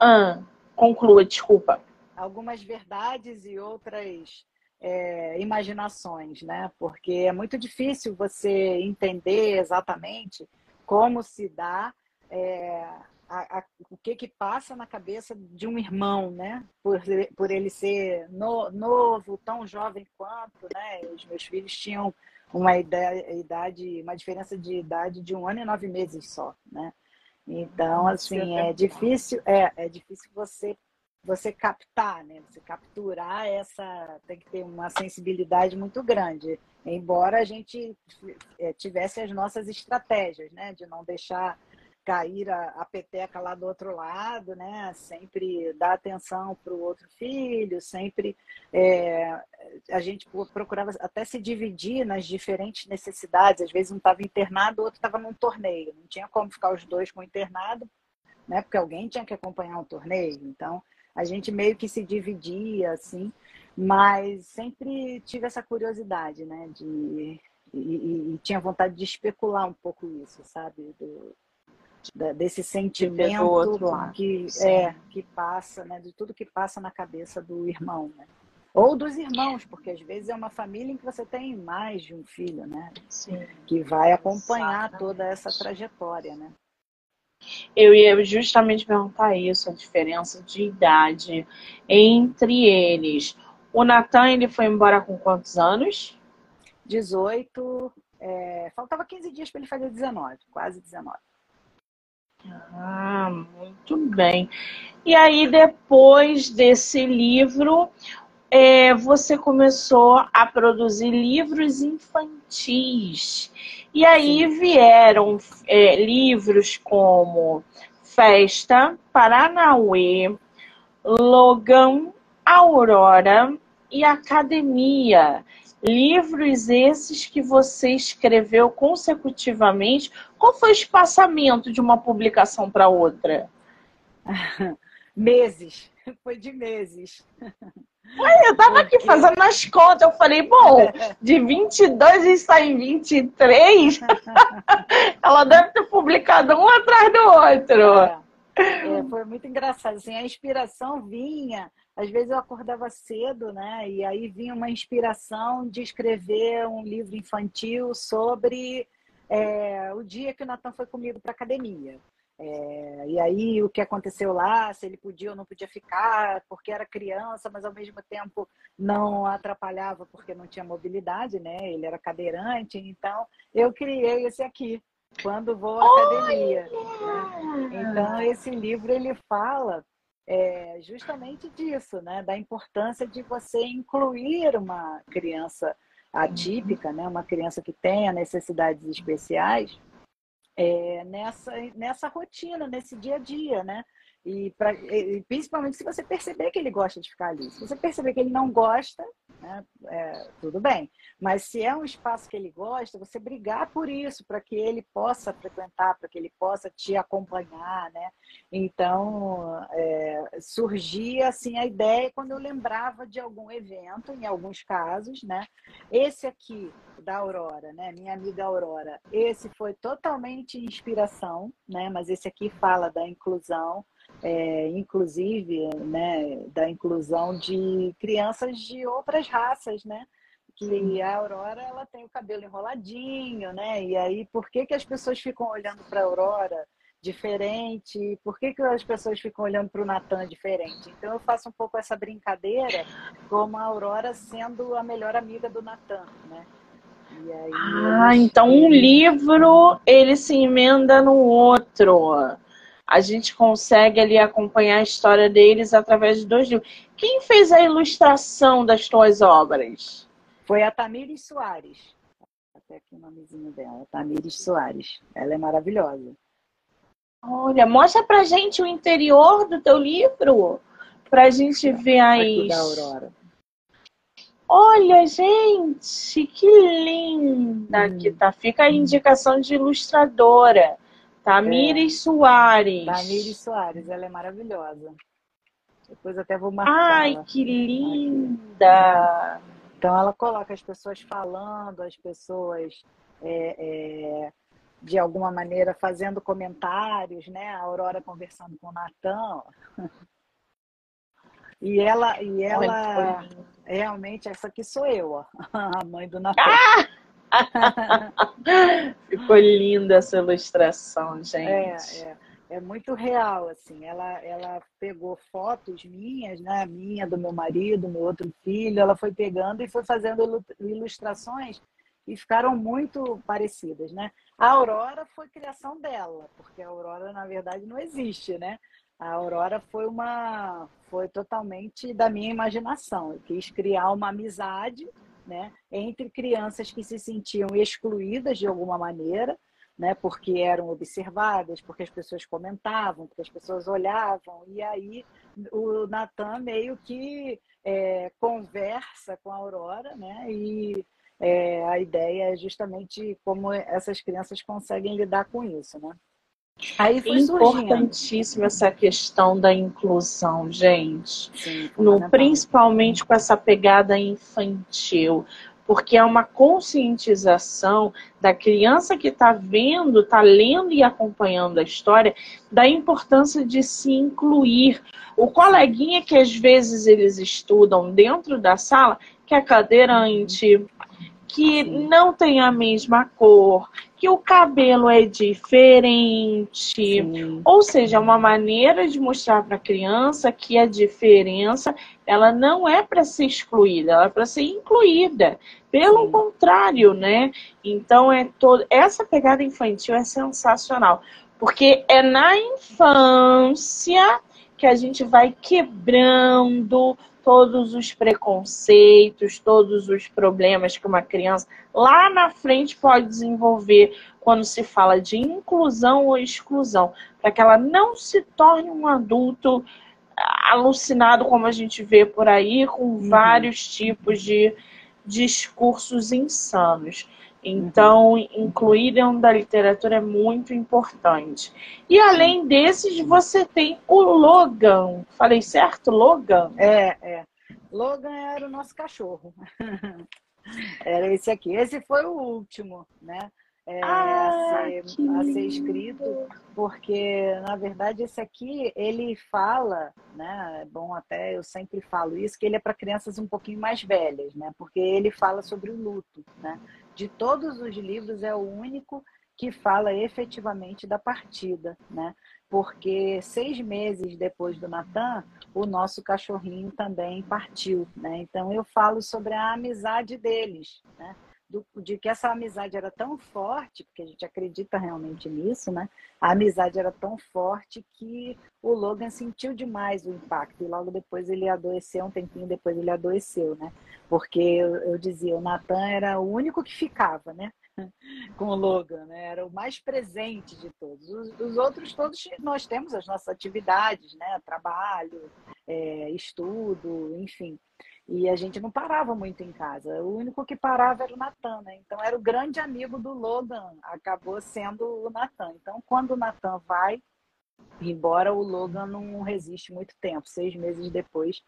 Ah, conclua, desculpa. Algumas verdades e outras é, imaginações, né? Porque é muito difícil você entender exatamente como se dá é, a, a, o que que passa na cabeça de um irmão, né? Por, por ele ser no, novo, tão jovem quanto, né? Os meus filhos tinham uma idade, uma diferença de idade de um ano e nove meses só, né? Então, assim, é difícil, é, é difícil você você captar, né? Você capturar essa tem que ter uma sensibilidade muito grande, embora a gente é, tivesse as nossas estratégias, né? De não deixar cair a, a, peteca lá do outro lado, né? Sempre dar atenção para o outro filho, sempre é, a gente procurava até se dividir nas diferentes necessidades. Às vezes um estava internado, o outro estava num torneio. Não tinha como ficar os dois com o internado, né? Porque alguém tinha que acompanhar um torneio. Então a gente meio que se dividia assim, mas sempre tive essa curiosidade, né? De e, e, tinha vontade de especular um pouco isso, sabe? Do, da, desse sentimento que é que passa, né, de tudo que passa na cabeça do irmão, né? Ou dos irmãos, porque às vezes é uma família em que você tem mais de um filho, né? Sim. Que vai acompanhar Exatamente. toda essa trajetória, né? Eu ia justamente perguntar isso, a diferença de idade entre eles. O Natan, ele foi embora com quantos anos? 18. É... Faltava 15 dias para ele fazer 19, quase 19. Ah, muito bem. E aí, depois desse livro, é, você começou a produzir livros infantis. E aí vieram é, livros como Festa, Paranauê, Logan, Aurora e Academia. Livros esses que você escreveu consecutivamente. Qual foi o espaçamento de uma publicação para outra? [LAUGHS] meses. Foi de meses. [LAUGHS] eu estava aqui fazendo as contas. Eu falei, bom, de 22 e sai em 23, [LAUGHS] ela deve ter publicado um atrás do outro. É. É, foi muito engraçado. Assim, a inspiração vinha às vezes eu acordava cedo, né? E aí vinha uma inspiração de escrever um livro infantil sobre é, o dia que o Natan foi comigo para academia. É, e aí o que aconteceu lá, se ele podia ou não podia ficar, porque era criança, mas ao mesmo tempo não atrapalhava porque não tinha mobilidade, né? Ele era cadeirante, então eu criei esse aqui, quando vou à academia. Né? Então esse livro ele fala é, justamente disso, né? Da importância de você incluir uma criança atípica, né? Uma criança que tenha necessidades especiais é, nessa nessa rotina, nesse dia a dia, né? E, pra, e, principalmente se você perceber que ele gosta de ficar ali. Se você perceber que ele não gosta, né, é, tudo bem. Mas se é um espaço que ele gosta, você brigar por isso, para que ele possa frequentar, para que ele possa te acompanhar, né? Então, é, surgia assim a ideia quando eu lembrava de algum evento, em alguns casos, né? Esse aqui da Aurora, né? Minha amiga Aurora, esse foi totalmente inspiração, né? Mas esse aqui fala da inclusão é, inclusive, né, da inclusão de crianças de outras raças, né? Que a Aurora ela tem o cabelo enroladinho, né? E aí, por que, que as pessoas ficam olhando para a Aurora diferente? Por que, que as pessoas ficam olhando para o Natan diferente? Então, eu faço um pouco essa brincadeira como a Aurora sendo a melhor amiga do Natan, né? Aí, ah, então um livro ele se emenda no outro a gente consegue ali acompanhar a história deles através de dois livros. Quem fez a ilustração das tuas obras? Foi a Tamires Soares. Até aqui o nomezinho dela, Tamires Soares. Ela é maravilhosa. Olha, mostra pra gente o interior do teu livro, pra gente ver aí. Da Aurora. Olha, gente, que linda hum. que tá. Fica a indicação de ilustradora. Tamires é. Soares. Tamires Soares, ela é maravilhosa. Depois até vou marcar. Ai, que linda! Então ela coloca as pessoas falando, as pessoas é, é, de alguma maneira fazendo comentários, né? A Aurora conversando com o Natan. [LAUGHS] E ela, e ela realmente, essa aqui sou eu, ó, [LAUGHS] a mãe do Natan. Ah! [LAUGHS] Ficou linda essa ilustração, gente. É, é, é, muito real, assim. Ela, ela pegou fotos minhas, né? Minha, do meu marido, meu outro filho. Ela foi pegando e foi fazendo ilustrações e ficaram muito parecidas, né? A Aurora foi criação dela, porque a Aurora, na verdade, não existe, né? A Aurora foi uma foi totalmente da minha imaginação. Eu quis criar uma amizade né, entre crianças que se sentiam excluídas de alguma maneira, né? Porque eram observadas, porque as pessoas comentavam, porque as pessoas olhavam, e aí o Natan meio que é, conversa com a Aurora, né? E é, a ideia é justamente como essas crianças conseguem lidar com isso, né? Aí foi Importantíssima essa questão da inclusão, gente. Sim, no, principalmente com essa pegada infantil porque é uma conscientização da criança que está vendo, está lendo e acompanhando a história, da importância de se incluir. O coleguinha que às vezes eles estudam dentro da sala, que é cadeirante, que não tem a mesma cor, que o cabelo é diferente. Sim. Ou seja, é uma maneira de mostrar para a criança que a diferença ela não é para ser excluída, ela é para ser incluída. Pelo Sim. contrário, né? Então é todo essa pegada infantil é sensacional, porque é na infância que a gente vai quebrando todos os preconceitos, todos os problemas que uma criança lá na frente pode desenvolver quando se fala de inclusão ou exclusão, para que ela não se torne um adulto alucinado como a gente vê por aí, com uhum. vários tipos de discursos insanos. Então, uhum. incluir dentro da literatura é muito importante. E além desses, você tem o Logan. Falei certo? Logan? É, é. Logan era o nosso cachorro. [LAUGHS] era esse aqui. Esse foi o último, né? É, ah, a, ser, a, ser, escrito, porque na verdade esse aqui ele fala, né? É bom até eu sempre falo isso que ele é para crianças um pouquinho mais velhas, né? Porque ele fala sobre o luto, né? De todos os livros, é o único que fala efetivamente da partida, né? Porque seis meses depois do Natan, o nosso cachorrinho também partiu, né? Então eu falo sobre a amizade deles, né? Do, de que essa amizade era tão forte, porque a gente acredita realmente nisso, né? A amizade era tão forte que o Logan sentiu demais o impacto e logo depois ele adoeceu, um tempinho depois ele adoeceu, né? Porque eu, eu dizia, o Natan era o único que ficava, né? [LAUGHS] Com o Logan, né? Era o mais presente de todos. Os, os outros todos nós temos as nossas atividades, né? Trabalho, é, estudo, enfim. E a gente não parava muito em casa. O único que parava era o Natan, né? Então era o grande amigo do Logan, acabou sendo o Natan. Então quando o Natan vai embora, o Logan não resiste muito tempo. Seis meses depois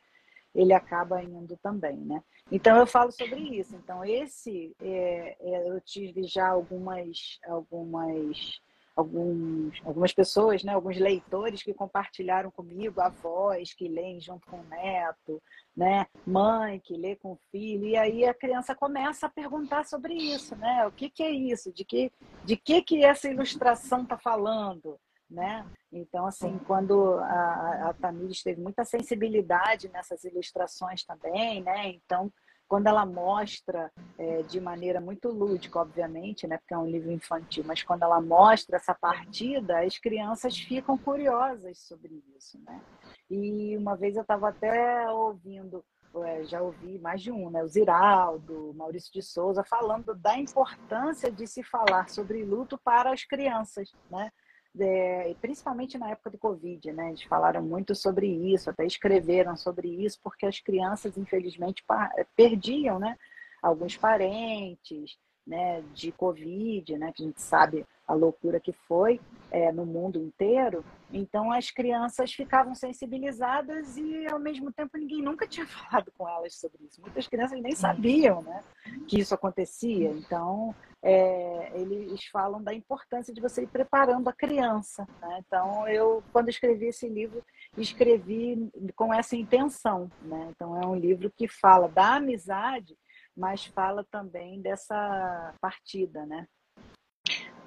ele acaba indo também, né? Então eu falo sobre isso. Então esse é, é, eu tive já algumas algumas alguns, algumas pessoas, né, alguns leitores que compartilharam comigo, avós que leem junto com o neto, né, mãe que lê com o filho, e aí a criança começa a perguntar sobre isso, né, o que, que é isso, de que, de que, que essa ilustração está falando, né? Então, assim, quando a, a Tamires teve muita sensibilidade nessas ilustrações também, né? Então, quando ela mostra é, de maneira muito lúdica, obviamente, né, porque é um livro infantil, mas quando ela mostra essa partida, as crianças ficam curiosas sobre isso, né? E uma vez eu estava até ouvindo, é, já ouvi mais de um, né, o Ziraldo, Maurício de Souza, falando da importância de se falar sobre luto para as crianças, né? É, principalmente na época do Covid, né? Eles falaram muito sobre isso, até escreveram sobre isso, porque as crianças, infelizmente, perdiam, né? Alguns parentes, né? De Covid, né? Que a gente sabe a loucura que foi é, no mundo inteiro. Então as crianças ficavam sensibilizadas e ao mesmo tempo ninguém nunca tinha [LAUGHS] falado com elas sobre isso. Muitas crianças nem sabiam, né, que isso acontecia. Então é, eles falam da importância de você ir preparando a criança. Né? Então eu, quando escrevi esse livro, escrevi com essa intenção. Né? Então é um livro que fala da amizade, mas fala também dessa partida, né?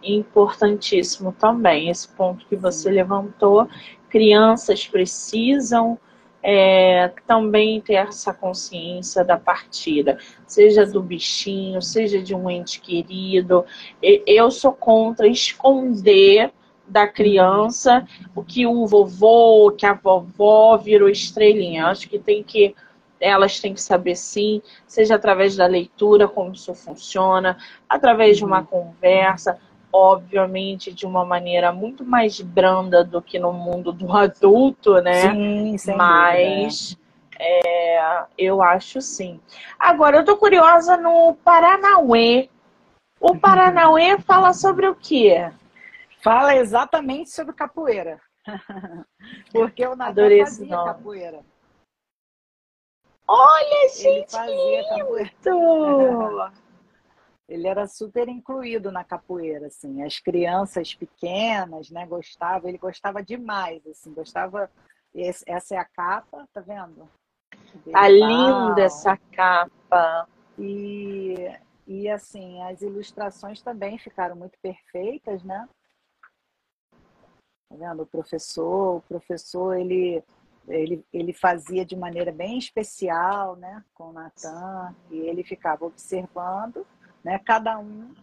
Importantíssimo também, esse ponto que você levantou. Crianças precisam é, também ter essa consciência da partida, seja do bichinho, seja de um ente querido. Eu sou contra esconder da criança o que o vovô, que a vovó virou estrelinha. acho que tem que elas têm que saber sim, seja através da leitura como isso funciona, através de uma uhum. conversa, obviamente, de uma maneira muito mais branda do que no mundo do [LAUGHS] adulto, né? Sim, sem Mas é, eu acho sim. Agora, eu tô curiosa no Paranauê. O Paranauê fala sobre o quê? Fala exatamente sobre capoeira. [LAUGHS] Porque o Natan fazia capoeira. Olha, gente, fazia capoeira. Ele era super incluído na capoeira, assim. As crianças pequenas, né, gostavam, ele gostava demais, assim, gostava. essa é a capa, tá vendo? Tá linda essa capa. E, e assim, as ilustrações também ficaram muito perfeitas, né? Tá vendo? O professor, o professor, ele ele, ele fazia de maneira bem especial, né, com o Natan, e ele ficava observando né? Cada um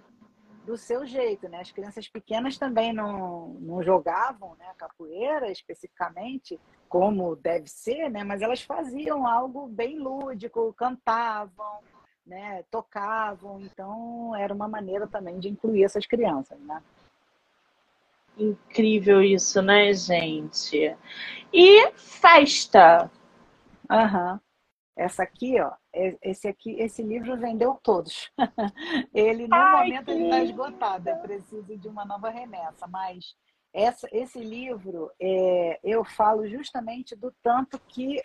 do seu jeito, né? As crianças pequenas também não, não jogavam né, capoeira especificamente, como deve ser, né? Mas elas faziam algo bem lúdico, cantavam, né? Tocavam, então era uma maneira também de incluir essas crianças, né? Incrível isso, né, gente? E festa? Aham. Uhum. Essa aqui, ó, esse aqui, esse livro vendeu todos. [LAUGHS] ele no Ai, momento ele está esgotado, eu preciso de uma nova remessa, mas essa, esse livro é, eu falo justamente do tanto que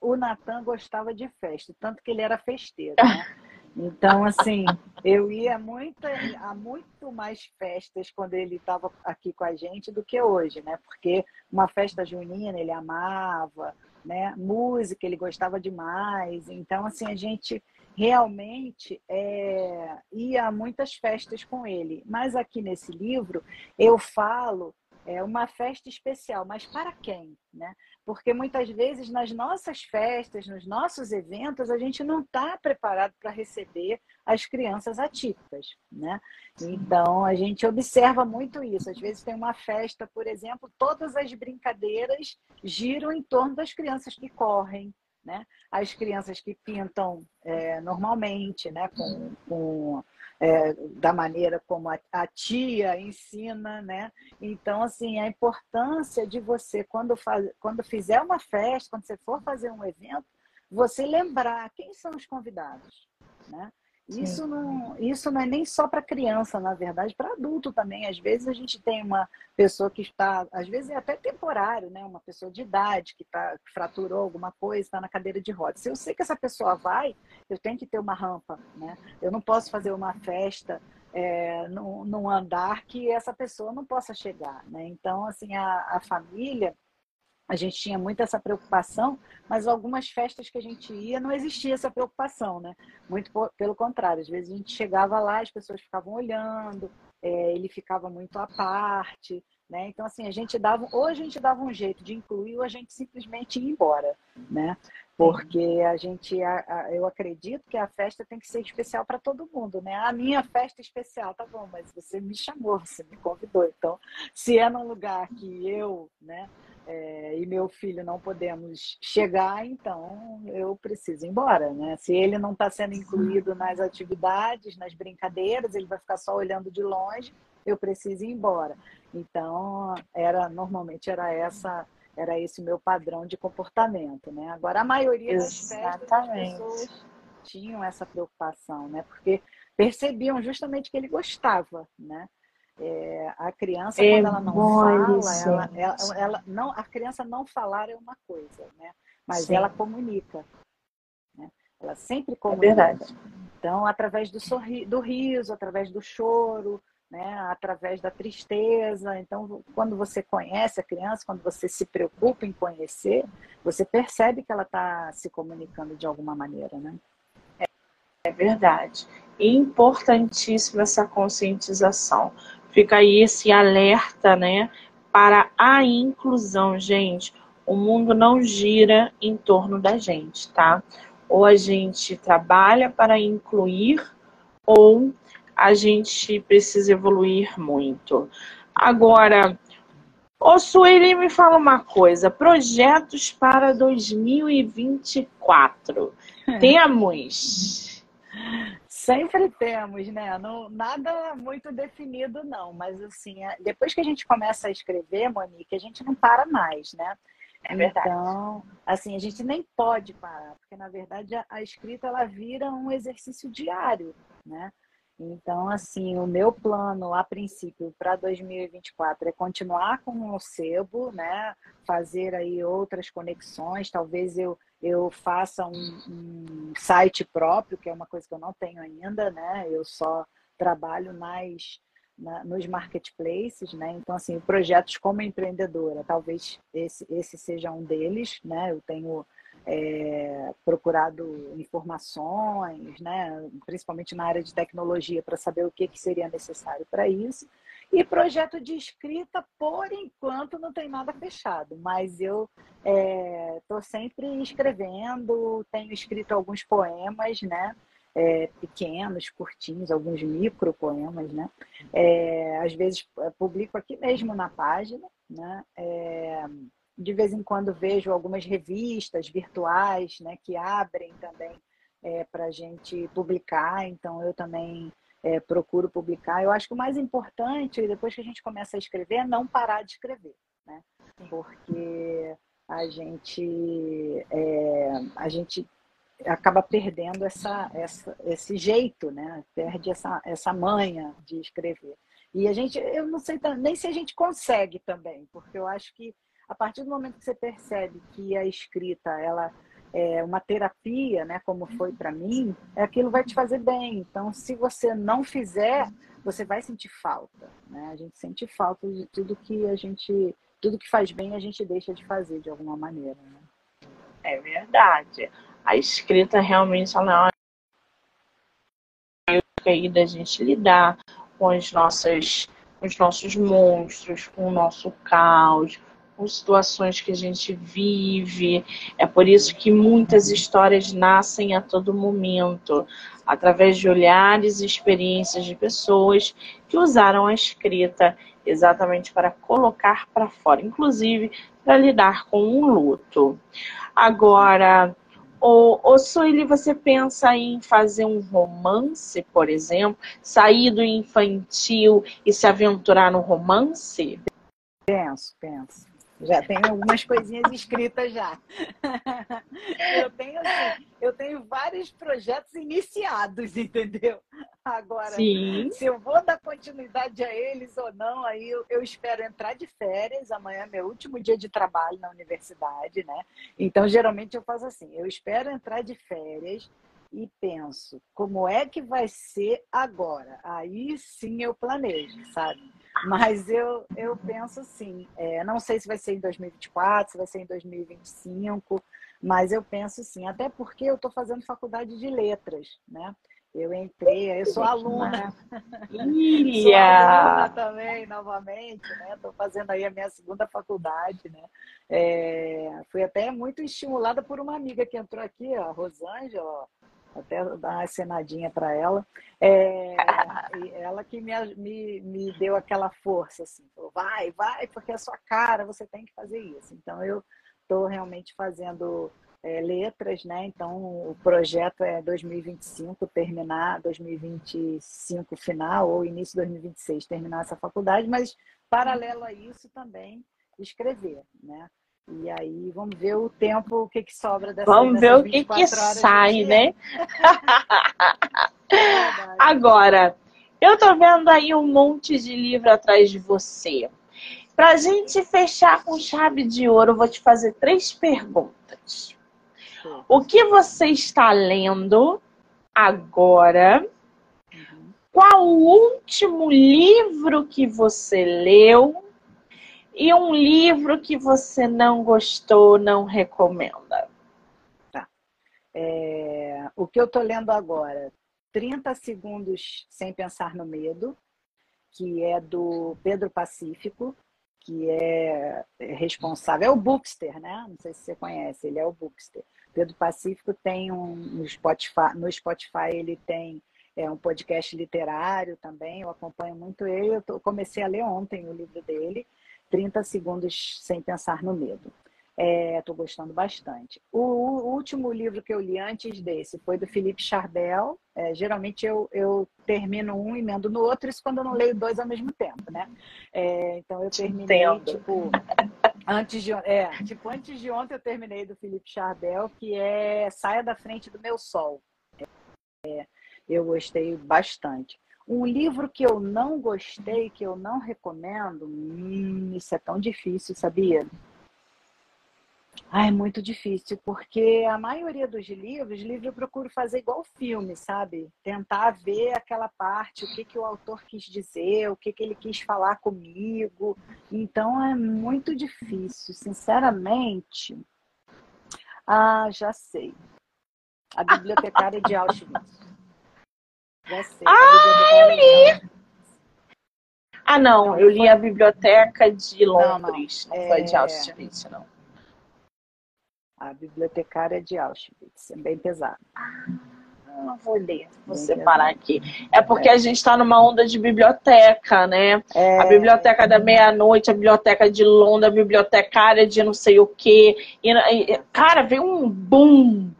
o Natan gostava de festa, tanto que ele era festeiro. Né? [LAUGHS] Então, assim, eu ia muito, a muito mais festas quando ele estava aqui com a gente do que hoje, né? Porque uma festa junina ele amava, né? Música, ele gostava demais. Então, assim, a gente realmente é, ia a muitas festas com ele. Mas aqui nesse livro eu falo é uma festa especial, mas para quem, né? Porque muitas vezes nas nossas festas, nos nossos eventos, a gente não está preparado para receber as crianças atípicas, né? Então a gente observa muito isso. Às vezes tem uma festa, por exemplo, todas as brincadeiras giram em torno das crianças que correm, né? As crianças que pintam é, normalmente, né? Com, com é, da maneira como a, a, tia ensina, né? Então, assim, a importância de você, quando, faz, quando fizer uma festa, quando você for fazer um evento, você lembrar quem são os convidados, né? Isso não, isso não é nem só para criança, na verdade, para adulto também. Às vezes a gente tem uma pessoa que está, às vezes é até temporário, né? Uma pessoa de idade que, tá, que fraturou alguma coisa, está na cadeira de rodas. Se eu sei que essa pessoa vai, eu tenho que ter uma rampa, né? Eu não posso fazer uma festa é, num, num andar que essa pessoa não possa chegar, né? Então, assim, a, a família a gente tinha muito essa preocupação, mas algumas festas que a gente ia não existia essa preocupação, né? Muito pelo contrário, às vezes a gente chegava lá, as pessoas ficavam olhando, é, ele ficava muito à parte, né? Então assim a gente dava, ou a gente dava um jeito de incluir, ou a gente simplesmente ia embora, né? Porque a gente, a, a, eu acredito que a festa tem que ser especial para todo mundo, né? A minha festa é especial, tá bom, mas você me chamou, você me convidou, então se é num lugar que eu, né? É, e meu filho não podemos chegar, então eu preciso ir embora, né? Se ele não está sendo incluído nas atividades, nas brincadeiras, ele vai ficar só olhando de longe, eu preciso ir embora. Então, era normalmente era essa era esse o meu padrão de comportamento, né? Agora a maioria das festas as pessoas tinham essa preocupação, né? Porque percebiam justamente que ele gostava, né? É, a criança, é quando ela não fala, ela, ela, ela, não, a criança não falar é uma coisa, né? Mas Sim. ela comunica. Né? Ela sempre é comunica. É verdade. Então, através do, sorri do riso, através do choro, né? através da tristeza. Então, quando você conhece a criança, quando você se preocupa em conhecer, você percebe que ela está se comunicando de alguma maneira, né? É verdade. Importantíssima essa conscientização. Fica aí esse alerta, né, para a inclusão, gente. O mundo não gira em torno da gente, tá? Ou a gente trabalha para incluir, ou a gente precisa evoluir muito. Agora, ô Sueli, me fala uma coisa: projetos para 2024. Temos Sempre temos, né? Não, nada muito definido, não. Mas, assim, é, depois que a gente começa a escrever, Monique, a gente não para mais, né? É verdade. Então, assim, a gente nem pode parar, porque, na verdade, a, a escrita, ela vira um exercício diário, né? Então, assim, o meu plano, a princípio, para 2024 é continuar com o sebo, né? Fazer aí outras conexões, talvez eu eu faça um, um, site próprio, que é uma coisa que eu não tenho ainda, né? Eu só trabalho mais na, nos marketplaces, né? Então, assim, projetos como empreendedora, talvez esse, esse seja um deles, né? Eu tenho é, procurado informações, né? Principalmente na área de tecnologia, para saber o que, que seria necessário para isso. E projeto de escrita, por enquanto, não tem nada fechado, mas eu estou é, sempre escrevendo, tenho escrito alguns poemas, né? É, pequenos, curtinhos, alguns micro poemas, né? É, às vezes é, publico aqui mesmo na página, né? É, de vez em quando vejo algumas revistas virtuais, né? Que abrem também é, para a gente publicar, então eu também é, procuro publicar. Eu acho que o mais importante, depois que a gente começa a escrever, é não parar de escrever, né? Porque a gente, é, a gente acaba perdendo essa, essa, esse jeito, né? Perde essa, essa manha de escrever. E a gente, eu não sei nem se a gente consegue também, porque eu acho que a partir do momento que você percebe que a escrita, ela é, uma terapia, né, como foi para mim, aquilo vai te fazer bem. Então, se você não fizer, você vai sentir falta. Né? A gente sente falta de tudo que a gente, tudo que faz bem, a gente deixa de fazer de alguma maneira. Né? É verdade. A escrita realmente ela é uma aí da gente lidar com as nossas, com os nossos monstros, com o nosso caos, com situações que a gente vive. É por isso que muitas histórias nascem a todo momento, através de olhares e experiências de pessoas que usaram a escrita exatamente para colocar para fora, inclusive para lidar com um luto. Agora, o, o Sueli, você pensa em fazer um romance, por exemplo, sair do infantil e se aventurar no romance? Penso, penso. Já tenho algumas coisinhas escritas já. [LAUGHS] Eu tenho, assim, eu tenho vários projetos iniciados, entendeu? Agora, Sim. se eu vou dar continuidade a eles ou não, aí eu, eu espero entrar de férias. Amanhã é meu último dia de trabalho na universidade, né? Então, geralmente eu faço assim: eu espero entrar de férias e penso, como é que vai ser agora? Aí sim eu planejo, sabe? Mas eu, eu penso assim, é, não sei se vai ser em 2024, se vai ser em 2025, mas eu penso sim, até porque eu estou fazendo faculdade de letras, né? Eu entrei, eu sou aluna. [LAUGHS] sou aluna também, novamente, né? Estou fazendo aí a minha segunda faculdade, né? É, fui até muito estimulada por uma amiga que entrou aqui, a Rosângela, até dar uma cenadinha para ela. É, [LAUGHS] ela que me, me, me deu aquela força, assim, falou, vai, vai, porque é a sua cara, você tem que fazer isso. Então, eu estou realmente fazendo é, letras, né? Então, o projeto é 2025 terminar, 2025 final, ou início de 2026 terminar essa faculdade, mas paralelo a isso também escrever, né? E aí vamos ver o tempo, o que, que sobra dessa Vamos ver o que, que sai, né? [LAUGHS] Agora, eu tô vendo aí um monte de livro atrás de você. Pra gente fechar com chave de ouro, eu vou te fazer três perguntas. O que você está lendo agora? Uhum. Qual o último livro que você leu? E um livro que você não gostou, não recomenda? Tá. É, o que eu estou lendo agora, 30 Segundos Sem Pensar no Medo, que é do Pedro Pacífico, que é responsável, é o Bookster, né? Não sei se você conhece, ele é o Bookster. Pedro Pacífico tem um no Spotify, no Spotify ele tem é, um podcast literário também, eu acompanho muito ele, eu comecei a ler ontem o livro dele, 30 segundos sem pensar no medo. Estou é, gostando bastante. O, o, último livro que eu li antes desse foi do Felipe Chardel. É, geralmente eu, eu termino um e emendo no outro, isso quando eu não leio dois ao mesmo tempo, né? É, então eu terminei, Entendo. tipo, antes de, é, tipo, antes de ontem eu terminei do Felipe Chardel, que é Saia da Frente do Meu Sol. É, eu gostei bastante. Um livro que eu não gostei, que eu não recomendo, hum, isso é tão difícil, sabia? Ah, é muito difícil, porque a maioria dos livros, livro eu procuro fazer igual filme, sabe? Tentar ver aquela parte, o que, que o autor quis dizer, o que, que ele quis falar comigo. Então é muito difícil, sinceramente. Ah, já sei. A Bibliotecária de Auschwitz. Ah, eu li! Ah, não, eu li a Biblioteca de Londres, não, não. não foi de é. Auschwitz, não. A bibliotecária de Auschwitz. É bem pesado. Ah, vou ler, vou bem separar pesado. aqui. É porque é. a gente está numa onda de biblioteca, né? É. A biblioteca da meia-noite, a biblioteca de Londres, a bibliotecária de não sei o quê. E, cara, veio um boom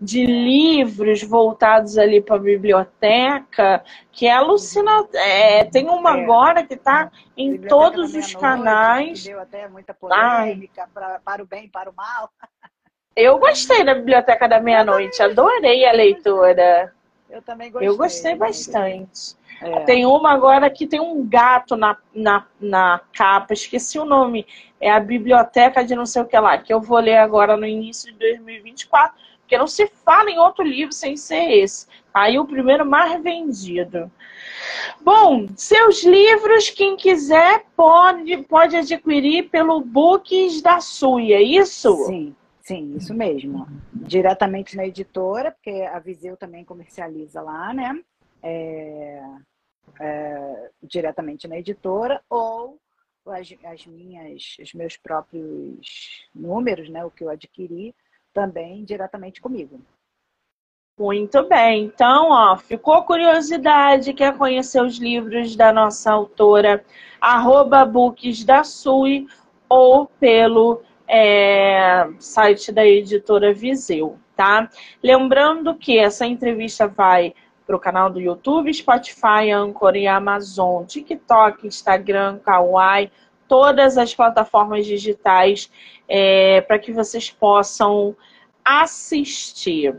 de livros voltados ali para a biblioteca, que é alucinante. É, tem uma é. agora que está em todos os canais. Que deu até muita polêmica pra, para o bem e para o mal. [LAUGHS] Eu gostei da Biblioteca da Meia-Noite, adorei a leitura. Eu também gostei. Eu gostei bastante. É. Tem uma agora que tem um gato na, na, na capa, esqueci o nome. É a Biblioteca de não sei o que lá, que eu vou ler agora no início de 2024, porque não se fala em outro livro sem ser esse. Aí o primeiro mais vendido. Bom, seus livros, quem quiser pode, pode adquirir pelo Books da Sui, é isso? Sim. Sim, isso mesmo. Diretamente na editora, porque a Viseu também comercializa lá, né? É, é, diretamente na editora, ou as, as, minhas, os meus próprios números, né? O que eu adquiri, também diretamente comigo. Muito bem. Então, ó, ficou curiosidade, quer conhecer os livros da nossa autora, arroba books da Sui, ou pelo é, site da editora Viseu, tá? Lembrando que essa entrevista vai para o canal do YouTube, Spotify, Anchor e Amazon, TikTok, Instagram, Kawaii, todas as plataformas digitais é, para que vocês possam assistir.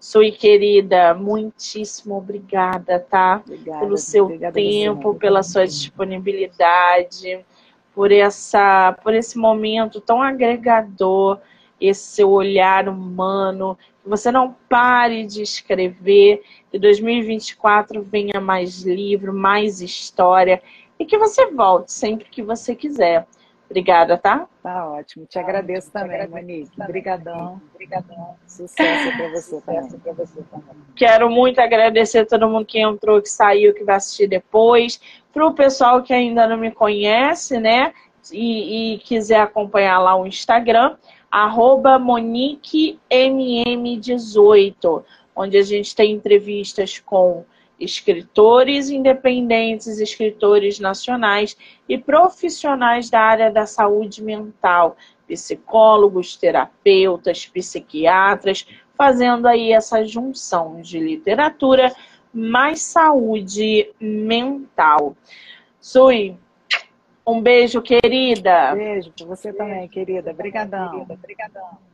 Sui querida, muitíssimo obrigada, tá? Obrigada, Pelo seu obrigada tempo, pela sua disponibilidade por, essa, por esse momento tão agregador, esse seu olhar humano, que você não pare de escrever, que 2024 venha mais livro, mais história, e que você volte sempre que você quiser. Obrigada, tá? Tá ótimo. Te tá agradeço ótimo. também, Monique. Obrigadão. Obrigadão. Sucesso para você, Sucesso para você também. Quero muito agradecer a todo mundo que entrou, que saiu, que vai assistir depois. Para o pessoal que ainda não me conhece, né? E, e quiser acompanhar lá o Instagram, arroba MoniqueMM18, onde a gente tem entrevistas com escritores independentes, escritores nacionais e profissionais da área da saúde mental, psicólogos, terapeutas, psiquiatras, fazendo aí essa junção de literatura mais saúde mental. Sui, um beijo, querida. Beijo para você também, querida. Obrigadão. Obrigadão.